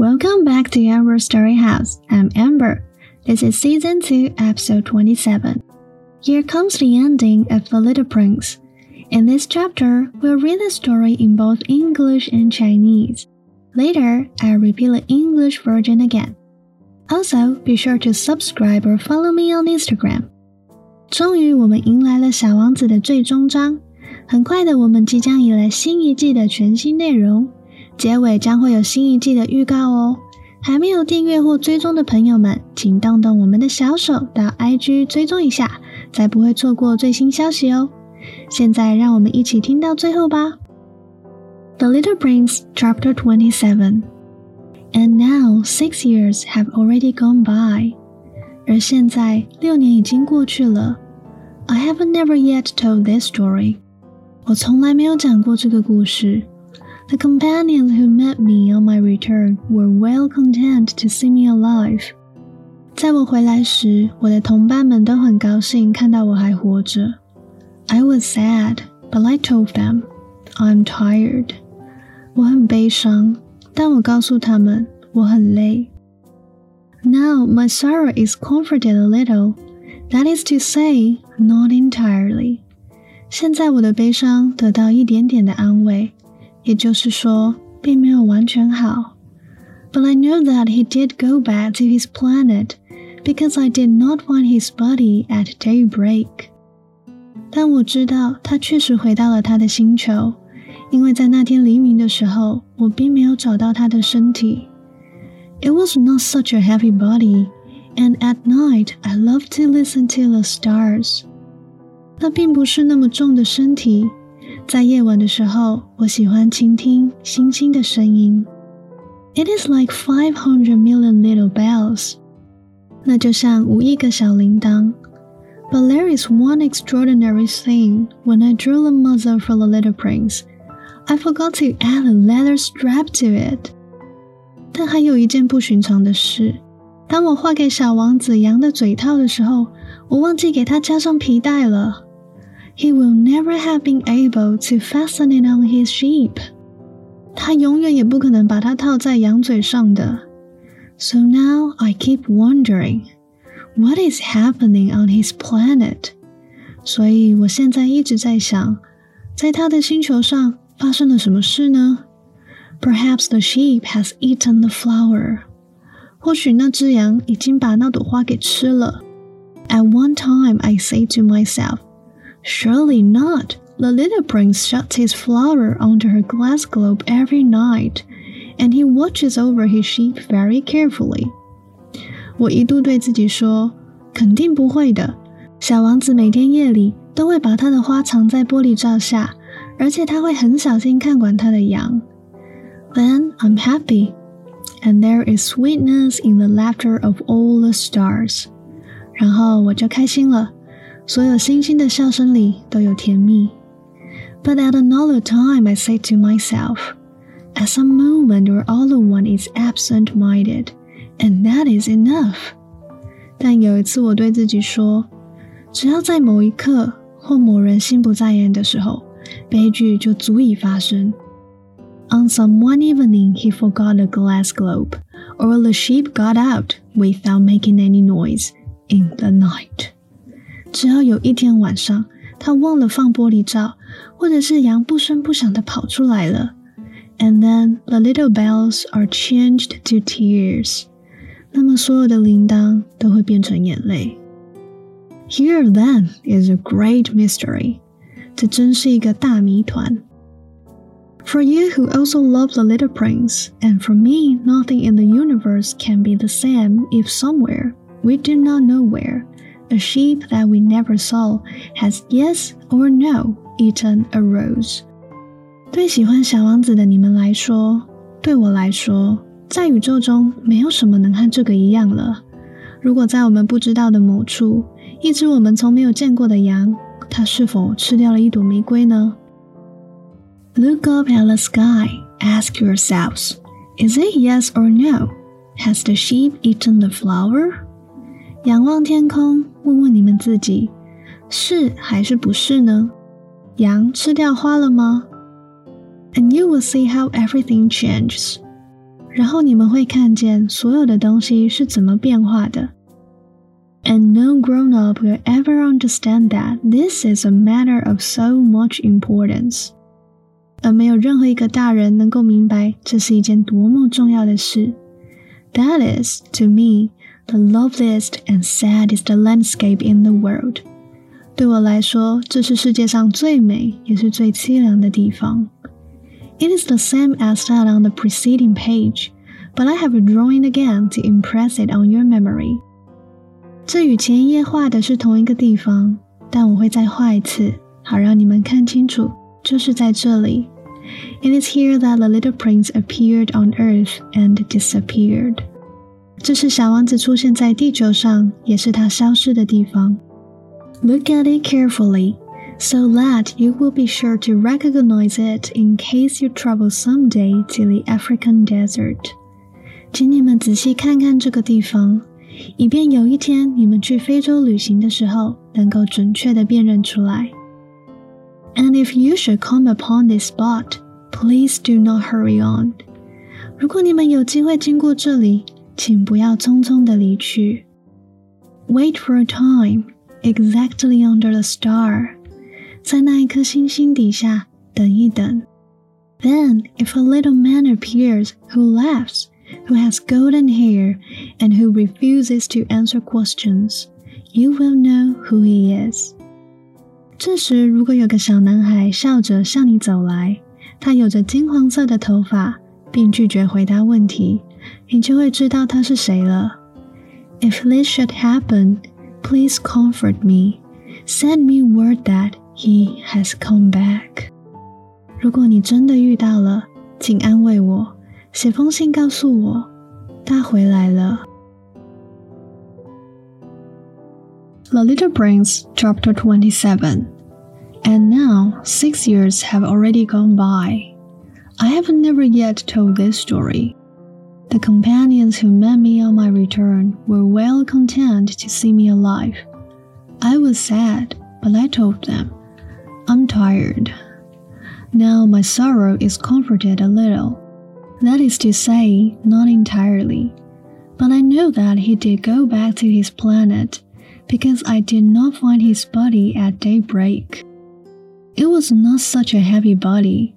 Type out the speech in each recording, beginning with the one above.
Welcome back to Amber Story House. I'm Amber. This is season 2, episode 27. Here comes the ending of The Little Prince. In this chapter, we'll read the story in both English and Chinese. Later, I'll repeat the English version again. Also, be sure to subscribe or follow me on Instagram. 终于，我们迎来了《小王子》的最终章。很快的，我们即将迎来新一季的全新内容。 结尾将会有新一季的预告哦！还没有订阅或追踪的朋友们，请动动我们的小手到 IG 追踪一下，才不会错过最新消息哦。现在让我们一起听到最后吧。The Little Prince, Chapter Twenty-Seven. And now six years have already gone by. 而现在六年已经过去了。I have never yet told this story. 我从来没有讲过这个故事。the companions who met me on my return were well content to see me alive. 在我回来时，我的同伴们都很高兴看到我还活着。I was sad, but I told them, I'm tired. 我很悲伤，但我告诉他们我很累。Now my sorrow is comforted a little. That is to say, not entirely. 现在我的悲伤得到一点点的安慰。 也就是说，并没有完全好。But I know that he did go back to his planet because I did not find his body at daybreak. 但我知道他确实回到了他的星球，因为在那天黎明的时候，我并没有找到他的身体。It was not such a heavy body, and at night I love to listen to the stars. 那并不是那么重的身体。 在夜晚的时候，我喜欢倾听星星的声音。It is like five hundred million little bells，那就像五亿个小铃铛。But there is one extraordinary thing when I drew the muzzle for the little prince. I forgot to add a leather strap to it. 但还有一件不寻常的事，当我画给小王子羊的嘴套的时候，我忘记给他加上皮带了。 he will never have been able to fasten it on his sheep. 他永远也不可能把它套在羊嘴上的。So now I keep wondering, what is happening on his planet? 所以我现在一直在想，在他的星球上发生了什么事呢？Perhaps the sheep has eaten the flower. 或许那只羊已经把那朵花给吃了。At one time, I say to myself. Surely not. The little prince shuts his flower onto her glass globe every night, and he watches over his sheep very carefully. 我一度对自己说，肯定不会的。小王子每天夜里都会把他的花藏在玻璃罩下，而且他会很小心看管他的羊。Then I'm happy, and there is sweetness in the laughter of all the stars. 然后我就开心了。 所有星星的笑声里都有甜蜜。But at another time, I say to myself, at some moment where all the one is absent-minded, and that is enough. 但有一次，我对自己说，只要在某一刻或某人心不在焉的时候，悲剧就足以发生。On some one evening, he forgot a glass globe, or the sheep got out without making any noise in the night. 只要有一天晚上，他忘了放玻璃罩，或者是羊不声不响的跑出来了，and then the little bells are changed to tears，那么所有的铃铛都会变成眼泪。Here then is a great mystery，这真是一个大谜团。For you who also love the little prince, and for me, nothing in the universe can be the same if somewhere, we do not know where, a sheep that we never saw has yes or no eaten a rose。对喜欢小王子的你们来说，对我来说，在宇宙中没有什么能和这个一样了。如果在我们不知道的某处，一只我们从没有见过的羊，它是否吃掉了一朵玫瑰呢？Look up at the sky. Ask yourselves, is it yes or no? Has the sheep eaten the flower? 仰望天空，问问你们自己，是还是不是呢？羊吃掉花了吗？And you will see how everything changes。 然后你们会看见所有的东西是怎么变化的。And no grown up will ever understand that this is a matter of so much importance. 而没有任何一个大人能够明白这是一件多么重要的事。That is, to me, the loveliest and saddest landscape in the world. 对我来说，这是世界上最美也是最凄凉的地方。It is the same as that on the preceding page, but I have drawn again to impress it on your memory. 这与前一页画的是同一个地方，但我会再画一次，好让你们看清楚，就是在这里。It is here that the little prince appeared on earth and disappeared. 这是小王子出现在地球上，也是他消失的地方。Look at it carefully, so that you will be sure to recognize it in case you travel someday to the African desert. 请你们仔细看看这个地方，以便有一天你们去非洲旅行的时候，能够准确的辨认出来。And if you should come upon this spot, please do not hurry on. 如果你们有机会经过这里， 请不要匆匆的离去。Wait for a time, exactly under the star. 在那一颗星星底下等一等。Then, if a little man appears who laughs, who has golden hair, and who refuses to answer questions, you will know who he is. 这时，如果有个小男孩笑着向你走来，他有着金黄色的头发，并拒绝回答问题， 你就会知道他是谁了。If this should happen, please comfort me. Send me word that he has come back. 如果你真的遇到了，请安慰我，写封信告诉我，他回来了。The Little Prince, Chapter 27. And now, six years have already gone by. I have never yet told this story. the companions who met me on my return were well content to see me alive. I was sad, but I told them, I'm tired. Now my sorrow is comforted a little. That is to say, not entirely. But I know that he did go back to his planet because I did not find his body at daybreak. It was not such a heavy body,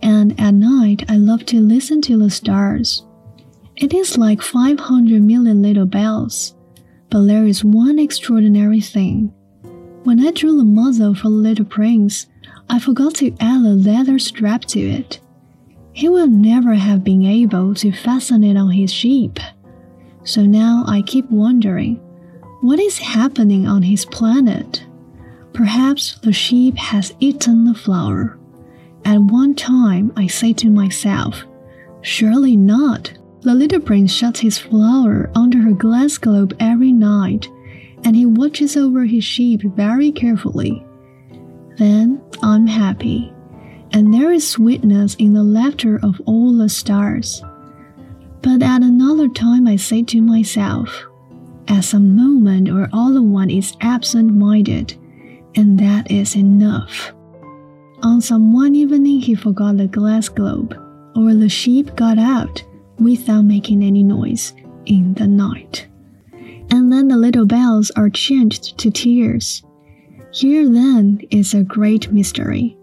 and at night I love to listen to the stars. It is like 500 million little bells, but there is one extraordinary thing. When I drew the muzzle for the little prince, I forgot to add a leather strap to it. He will never have been able to fasten it on his sheep. So now I keep wondering what is happening on his planet? Perhaps the sheep has eaten the flower. At one time, I say to myself, Surely not. The little prince shuts his flower under her glass globe every night, and he watches over his sheep very carefully. Then I'm happy, and there is sweetness in the laughter of all the stars. But at another time, I say to myself, at some moment or other one is absent minded, and that is enough. On some one evening, he forgot the glass globe, or the sheep got out without making any noise in the night. And then the little bells are changed to tears. Here then is a great mystery.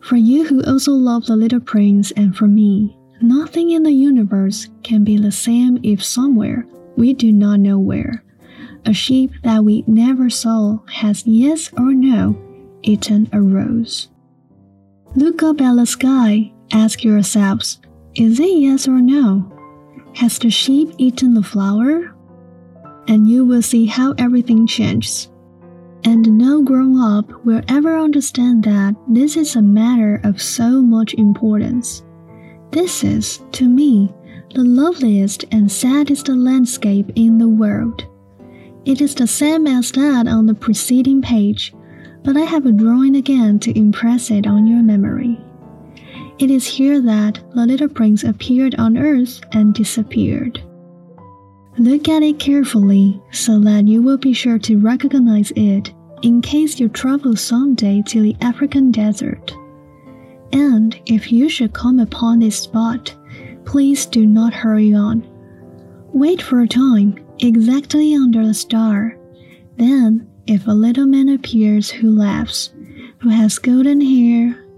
For you who also love the little prince, and for me, nothing in the universe can be the same if somewhere we do not know where. A sheep that we never saw has yes or no eaten a rose. Look up at the sky, ask yourselves, is it yes or no? Has the sheep eaten the flower? And you will see how everything changes. And no grown up will ever understand that this is a matter of so much importance. This is, to me, the loveliest and saddest landscape in the world. It is the same as that on the preceding page, but I have a drawing again to impress it on your memory. It is here that the little prince appeared on earth and disappeared. Look at it carefully so that you will be sure to recognize it in case you travel someday to the African desert. And if you should come upon this spot, please do not hurry on. Wait for a time exactly under the star. Then, if a little man appears who laughs, who has golden hair,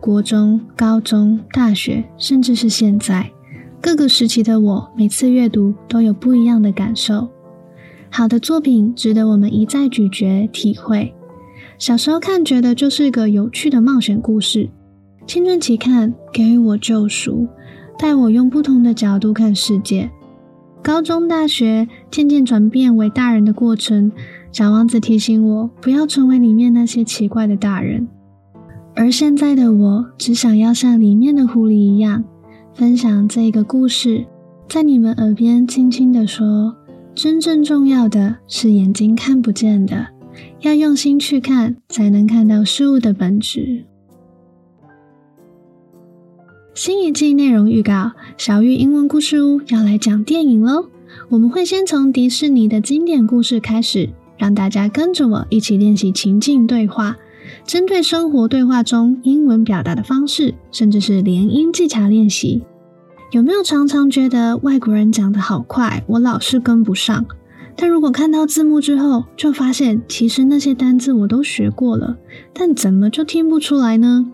国中、高中、大学，甚至是现在各个时期的我，每次阅读都有不一样的感受。好的作品值得我们一再咀嚼体会。小时候看，觉得就是个有趣的冒险故事；青春期看，给予我救赎，带我用不同的角度看世界。高中、大学渐渐转变为大人的过程，小王子提醒我不要成为里面那些奇怪的大人。而现在的我，只想要像里面的狐狸一样，分享这个故事，在你们耳边轻轻地说：真正重要的是眼睛看不见的，要用心去看，才能看到事物的本质。新一季内容预告：小玉英文故事屋要来讲电影喽！我们会先从迪士尼的经典故事开始，让大家跟着我一起练习情境对话，针对生活对话中英文表达的方式，甚至是连音技巧练习。有没有常常觉得外国人讲的好快，我老是跟不上？但如果看到字幕之后，就发现其实那些单字我都学过了，但怎么就听不出来呢？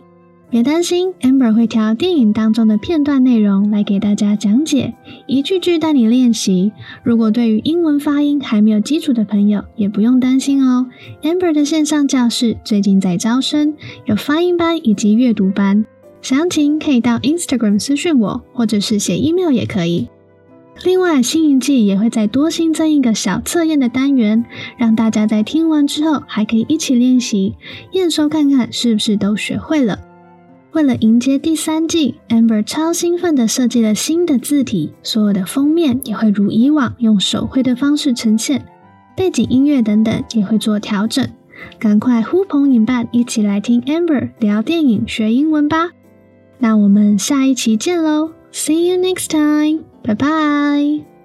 别担心，Amber 会挑电影当中的片段内容来给大家讲解，一句句带你练习。如果对于英文发音还没有基础的朋友，也不用担心哦。Amber 的线上教室最近在招生，有发音班以及阅读班，详情可以到 Instagram 私讯我，或者是写 email 也可以。另外，新一季也会再多新增一个小测验的单元，让大家在听完之后还可以一起练习，验收看看是不是都学会了。为了迎接第三季，Amber 超兴奋地设计了新的字体，所有的封面也会如以往用手绘的方式呈现，背景音乐等等也会做调整。赶快呼朋引伴，一起来听 Amber 聊电影学英文吧！那我们下一期见喽，See you next time，拜拜。